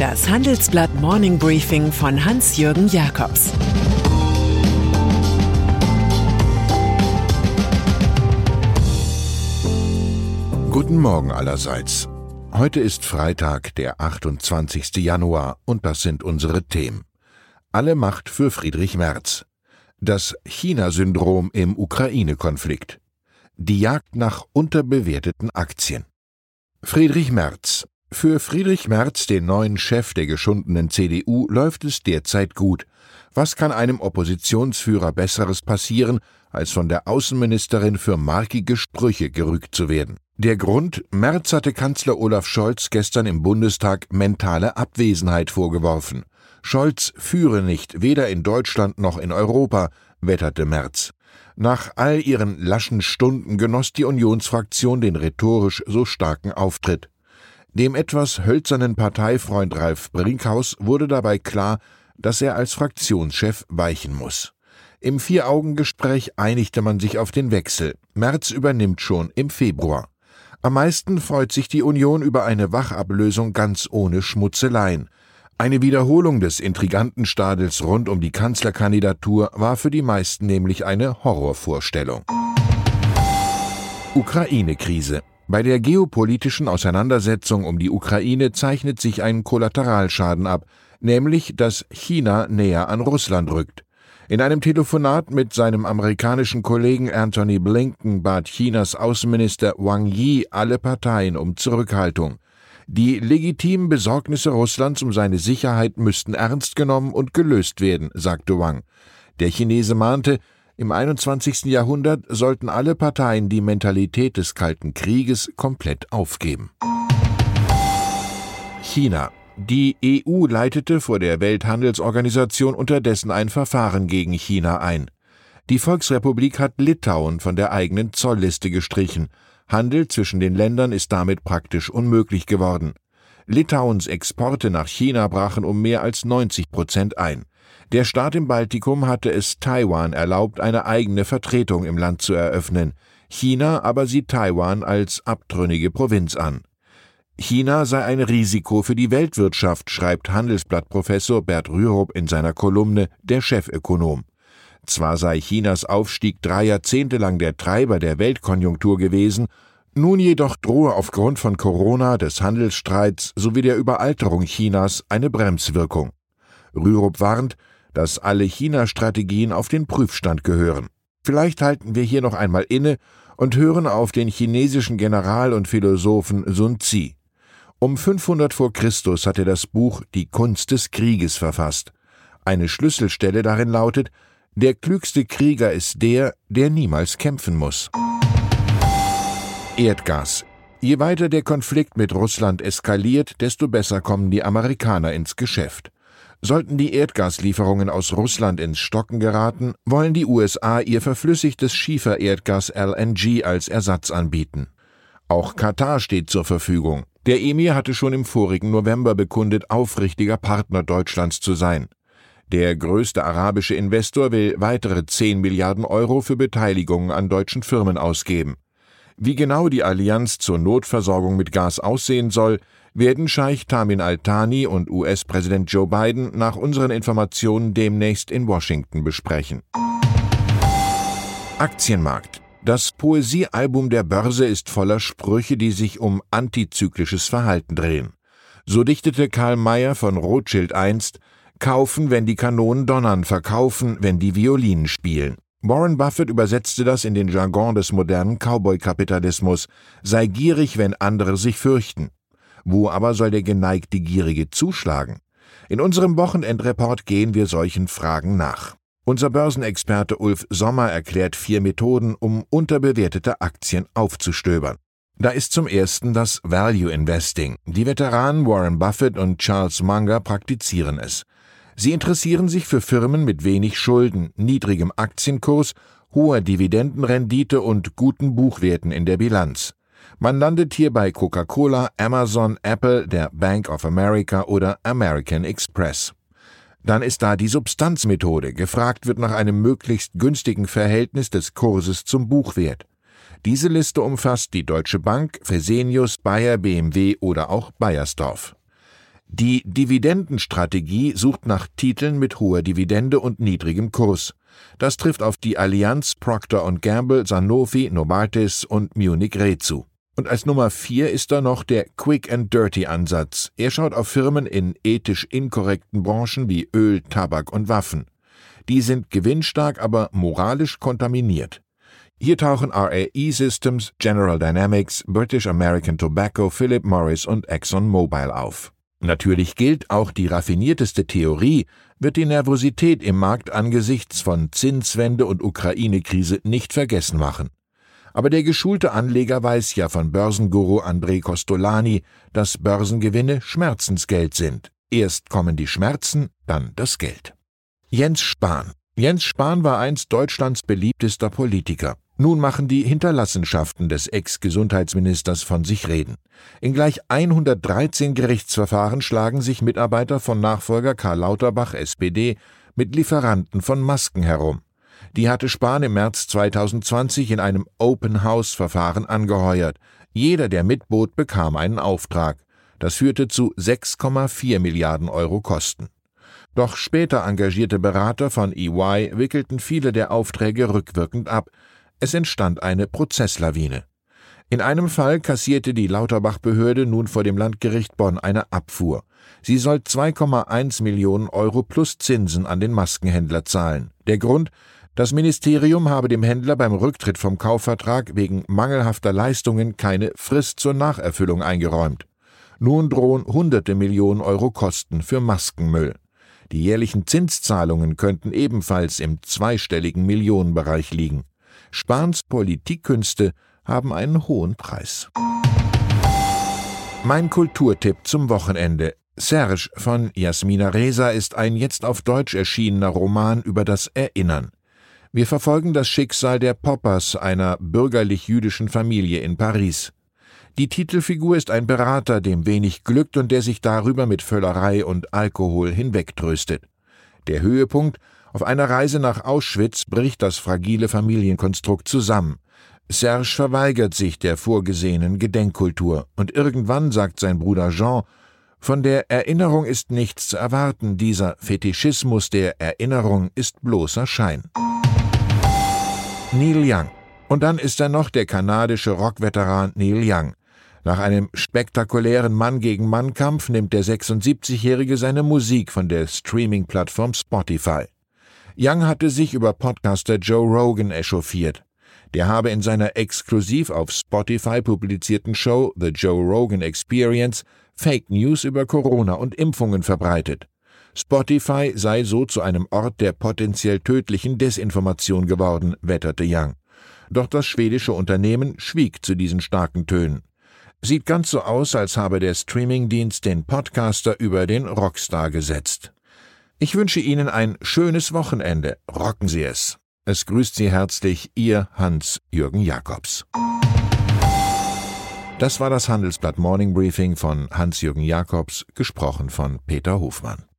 Das Handelsblatt Morning Briefing von Hans-Jürgen Jakobs Guten Morgen allerseits. Heute ist Freitag, der 28. Januar, und das sind unsere Themen. Alle Macht für Friedrich Merz. Das China-Syndrom im Ukraine-Konflikt. Die Jagd nach unterbewerteten Aktien. Friedrich Merz. Für Friedrich Merz, den neuen Chef der geschundenen CDU, läuft es derzeit gut. Was kann einem Oppositionsführer Besseres passieren, als von der Außenministerin für markige Sprüche gerügt zu werden? Der Grund, Merz hatte Kanzler Olaf Scholz gestern im Bundestag mentale Abwesenheit vorgeworfen. Scholz führe nicht, weder in Deutschland noch in Europa, wetterte Merz. Nach all ihren laschen Stunden genoss die Unionsfraktion den rhetorisch so starken Auftritt. Dem etwas hölzernen Parteifreund Ralf Brinkhaus wurde dabei klar, dass er als Fraktionschef weichen muss. Im Vier-Augen-Gespräch einigte man sich auf den Wechsel. Merz übernimmt schon im Februar. Am meisten freut sich die Union über eine Wachablösung ganz ohne Schmutzeleien. Eine Wiederholung des intriganten Stadels rund um die Kanzlerkandidatur war für die meisten nämlich eine Horrorvorstellung. Ukraine-Krise. Bei der geopolitischen Auseinandersetzung um die Ukraine zeichnet sich ein Kollateralschaden ab, nämlich dass China näher an Russland rückt. In einem Telefonat mit seinem amerikanischen Kollegen Anthony Blinken bat Chinas Außenminister Wang Yi alle Parteien um Zurückhaltung. Die legitimen Besorgnisse Russlands um seine Sicherheit müssten ernst genommen und gelöst werden, sagte Wang. Der Chinese mahnte, im 21. Jahrhundert sollten alle Parteien die Mentalität des Kalten Krieges komplett aufgeben. China. Die EU leitete vor der Welthandelsorganisation unterdessen ein Verfahren gegen China ein. Die Volksrepublik hat Litauen von der eigenen Zollliste gestrichen. Handel zwischen den Ländern ist damit praktisch unmöglich geworden. Litauens Exporte nach China brachen um mehr als 90 Prozent ein. Der Staat im Baltikum hatte es Taiwan erlaubt, eine eigene Vertretung im Land zu eröffnen. China aber sieht Taiwan als abtrünnige Provinz an. China sei ein Risiko für die Weltwirtschaft, schreibt Handelsblattprofessor Bert Rürup in seiner Kolumne Der Chefökonom. Zwar sei Chinas Aufstieg drei Jahrzehnte lang der Treiber der Weltkonjunktur gewesen, nun jedoch drohe aufgrund von Corona, des Handelsstreits sowie der Überalterung Chinas eine Bremswirkung. Rürup warnt, dass alle China-Strategien auf den Prüfstand gehören. Vielleicht halten wir hier noch einmal inne und hören auf den chinesischen General und Philosophen Sun Tzu. Um 500 vor Christus hat er das Buch Die Kunst des Krieges verfasst. Eine Schlüsselstelle darin lautet, der klügste Krieger ist der, der niemals kämpfen muss. Erdgas. Je weiter der Konflikt mit Russland eskaliert, desto besser kommen die Amerikaner ins Geschäft. Sollten die Erdgaslieferungen aus Russland ins Stocken geraten, wollen die USA ihr verflüssigtes Schiefererdgas LNG als Ersatz anbieten. Auch Katar steht zur Verfügung. Der Emir hatte schon im vorigen November bekundet, aufrichtiger Partner Deutschlands zu sein. Der größte arabische Investor will weitere 10 Milliarden Euro für Beteiligungen an deutschen Firmen ausgeben. Wie genau die Allianz zur Notversorgung mit Gas aussehen soll, werden Scheich Tamin Al-Thani und US-Präsident Joe Biden nach unseren Informationen demnächst in Washington besprechen. Aktienmarkt. Das Poesiealbum der Börse ist voller Sprüche, die sich um antizyklisches Verhalten drehen. So dichtete Karl Mayer von Rothschild einst Kaufen, wenn die Kanonen donnern, verkaufen, wenn die Violinen spielen. Warren Buffett übersetzte das in den Jargon des modernen Cowboy-Kapitalismus, sei gierig, wenn andere sich fürchten. Wo aber soll der geneigte Gierige zuschlagen? In unserem Wochenendreport gehen wir solchen Fragen nach. Unser Börsenexperte Ulf Sommer erklärt vier Methoden, um unterbewertete Aktien aufzustöbern. Da ist zum ersten das Value Investing. Die Veteranen Warren Buffett und Charles Munger praktizieren es. Sie interessieren sich für Firmen mit wenig Schulden, niedrigem Aktienkurs, hoher Dividendenrendite und guten Buchwerten in der Bilanz. Man landet hier bei Coca-Cola, Amazon, Apple, der Bank of America oder American Express. Dann ist da die Substanzmethode. Gefragt wird nach einem möglichst günstigen Verhältnis des Kurses zum Buchwert. Diese Liste umfasst die Deutsche Bank, Fresenius, Bayer, BMW oder auch Bayersdorf. Die Dividendenstrategie sucht nach Titeln mit hoher Dividende und niedrigem Kurs. Das trifft auf die Allianz Procter Gamble, Sanofi, Novartis und Munich Re zu. Und als Nummer vier ist da noch der Quick and Dirty Ansatz. Er schaut auf Firmen in ethisch inkorrekten Branchen wie Öl, Tabak und Waffen. Die sind gewinnstark, aber moralisch kontaminiert. Hier tauchen RAE Systems, General Dynamics, British American Tobacco, Philip Morris und ExxonMobil auf. Natürlich gilt, auch die raffinierteste Theorie wird die Nervosität im Markt angesichts von Zinswende und Ukraine-Krise nicht vergessen machen. Aber der geschulte Anleger weiß ja von Börsenguru André Costolani, dass Börsengewinne Schmerzensgeld sind. Erst kommen die Schmerzen, dann das Geld. Jens Spahn. Jens Spahn war einst Deutschlands beliebtester Politiker. Nun machen die Hinterlassenschaften des Ex-Gesundheitsministers von sich reden. In gleich 113 Gerichtsverfahren schlagen sich Mitarbeiter von Nachfolger Karl Lauterbach SPD mit Lieferanten von Masken herum. Die hatte Spahn im März 2020 in einem Open House Verfahren angeheuert. Jeder, der mitbot, bekam einen Auftrag. Das führte zu 6,4 Milliarden Euro Kosten. Doch später engagierte Berater von EY wickelten viele der Aufträge rückwirkend ab, es entstand eine Prozesslawine. In einem Fall kassierte die Lauterbach-Behörde nun vor dem Landgericht Bonn eine Abfuhr. Sie soll 2,1 Millionen Euro plus Zinsen an den Maskenhändler zahlen. Der Grund? Das Ministerium habe dem Händler beim Rücktritt vom Kaufvertrag wegen mangelhafter Leistungen keine Frist zur Nacherfüllung eingeräumt. Nun drohen hunderte Millionen Euro Kosten für Maskenmüll. Die jährlichen Zinszahlungen könnten ebenfalls im zweistelligen Millionenbereich liegen. Spahns Politikkünste haben einen hohen Preis. Mein Kulturtipp zum Wochenende. Serge von Jasmina Reza ist ein jetzt auf Deutsch erschienener Roman über das Erinnern. Wir verfolgen das Schicksal der Poppers, einer bürgerlich-jüdischen Familie in Paris. Die Titelfigur ist ein Berater, dem wenig glückt und der sich darüber mit Völlerei und Alkohol hinwegtröstet. Der Höhepunkt auf einer Reise nach Auschwitz bricht das fragile Familienkonstrukt zusammen. Serge verweigert sich der vorgesehenen Gedenkkultur, und irgendwann sagt sein Bruder Jean, von der Erinnerung ist nichts zu erwarten, dieser Fetischismus der Erinnerung ist bloßer Schein. Neil Young. Und dann ist da noch der kanadische Rockveteran Neil Young. Nach einem spektakulären Mann-gegen-Mann-Kampf nimmt der 76-Jährige seine Musik von der Streaming-Plattform Spotify. Young hatte sich über Podcaster Joe Rogan echauffiert. Der habe in seiner exklusiv auf Spotify publizierten Show The Joe Rogan Experience Fake News über Corona und Impfungen verbreitet. Spotify sei so zu einem Ort der potenziell tödlichen Desinformation geworden, wetterte Young. Doch das schwedische Unternehmen schwieg zu diesen starken Tönen. Sieht ganz so aus, als habe der Streamingdienst den Podcaster über den Rockstar gesetzt. Ich wünsche Ihnen ein schönes Wochenende. Rocken Sie es. Es grüßt Sie herzlich Ihr Hans-Jürgen Jakobs. Das war das Handelsblatt Morning Briefing von Hans-Jürgen Jakobs, gesprochen von Peter Hofmann.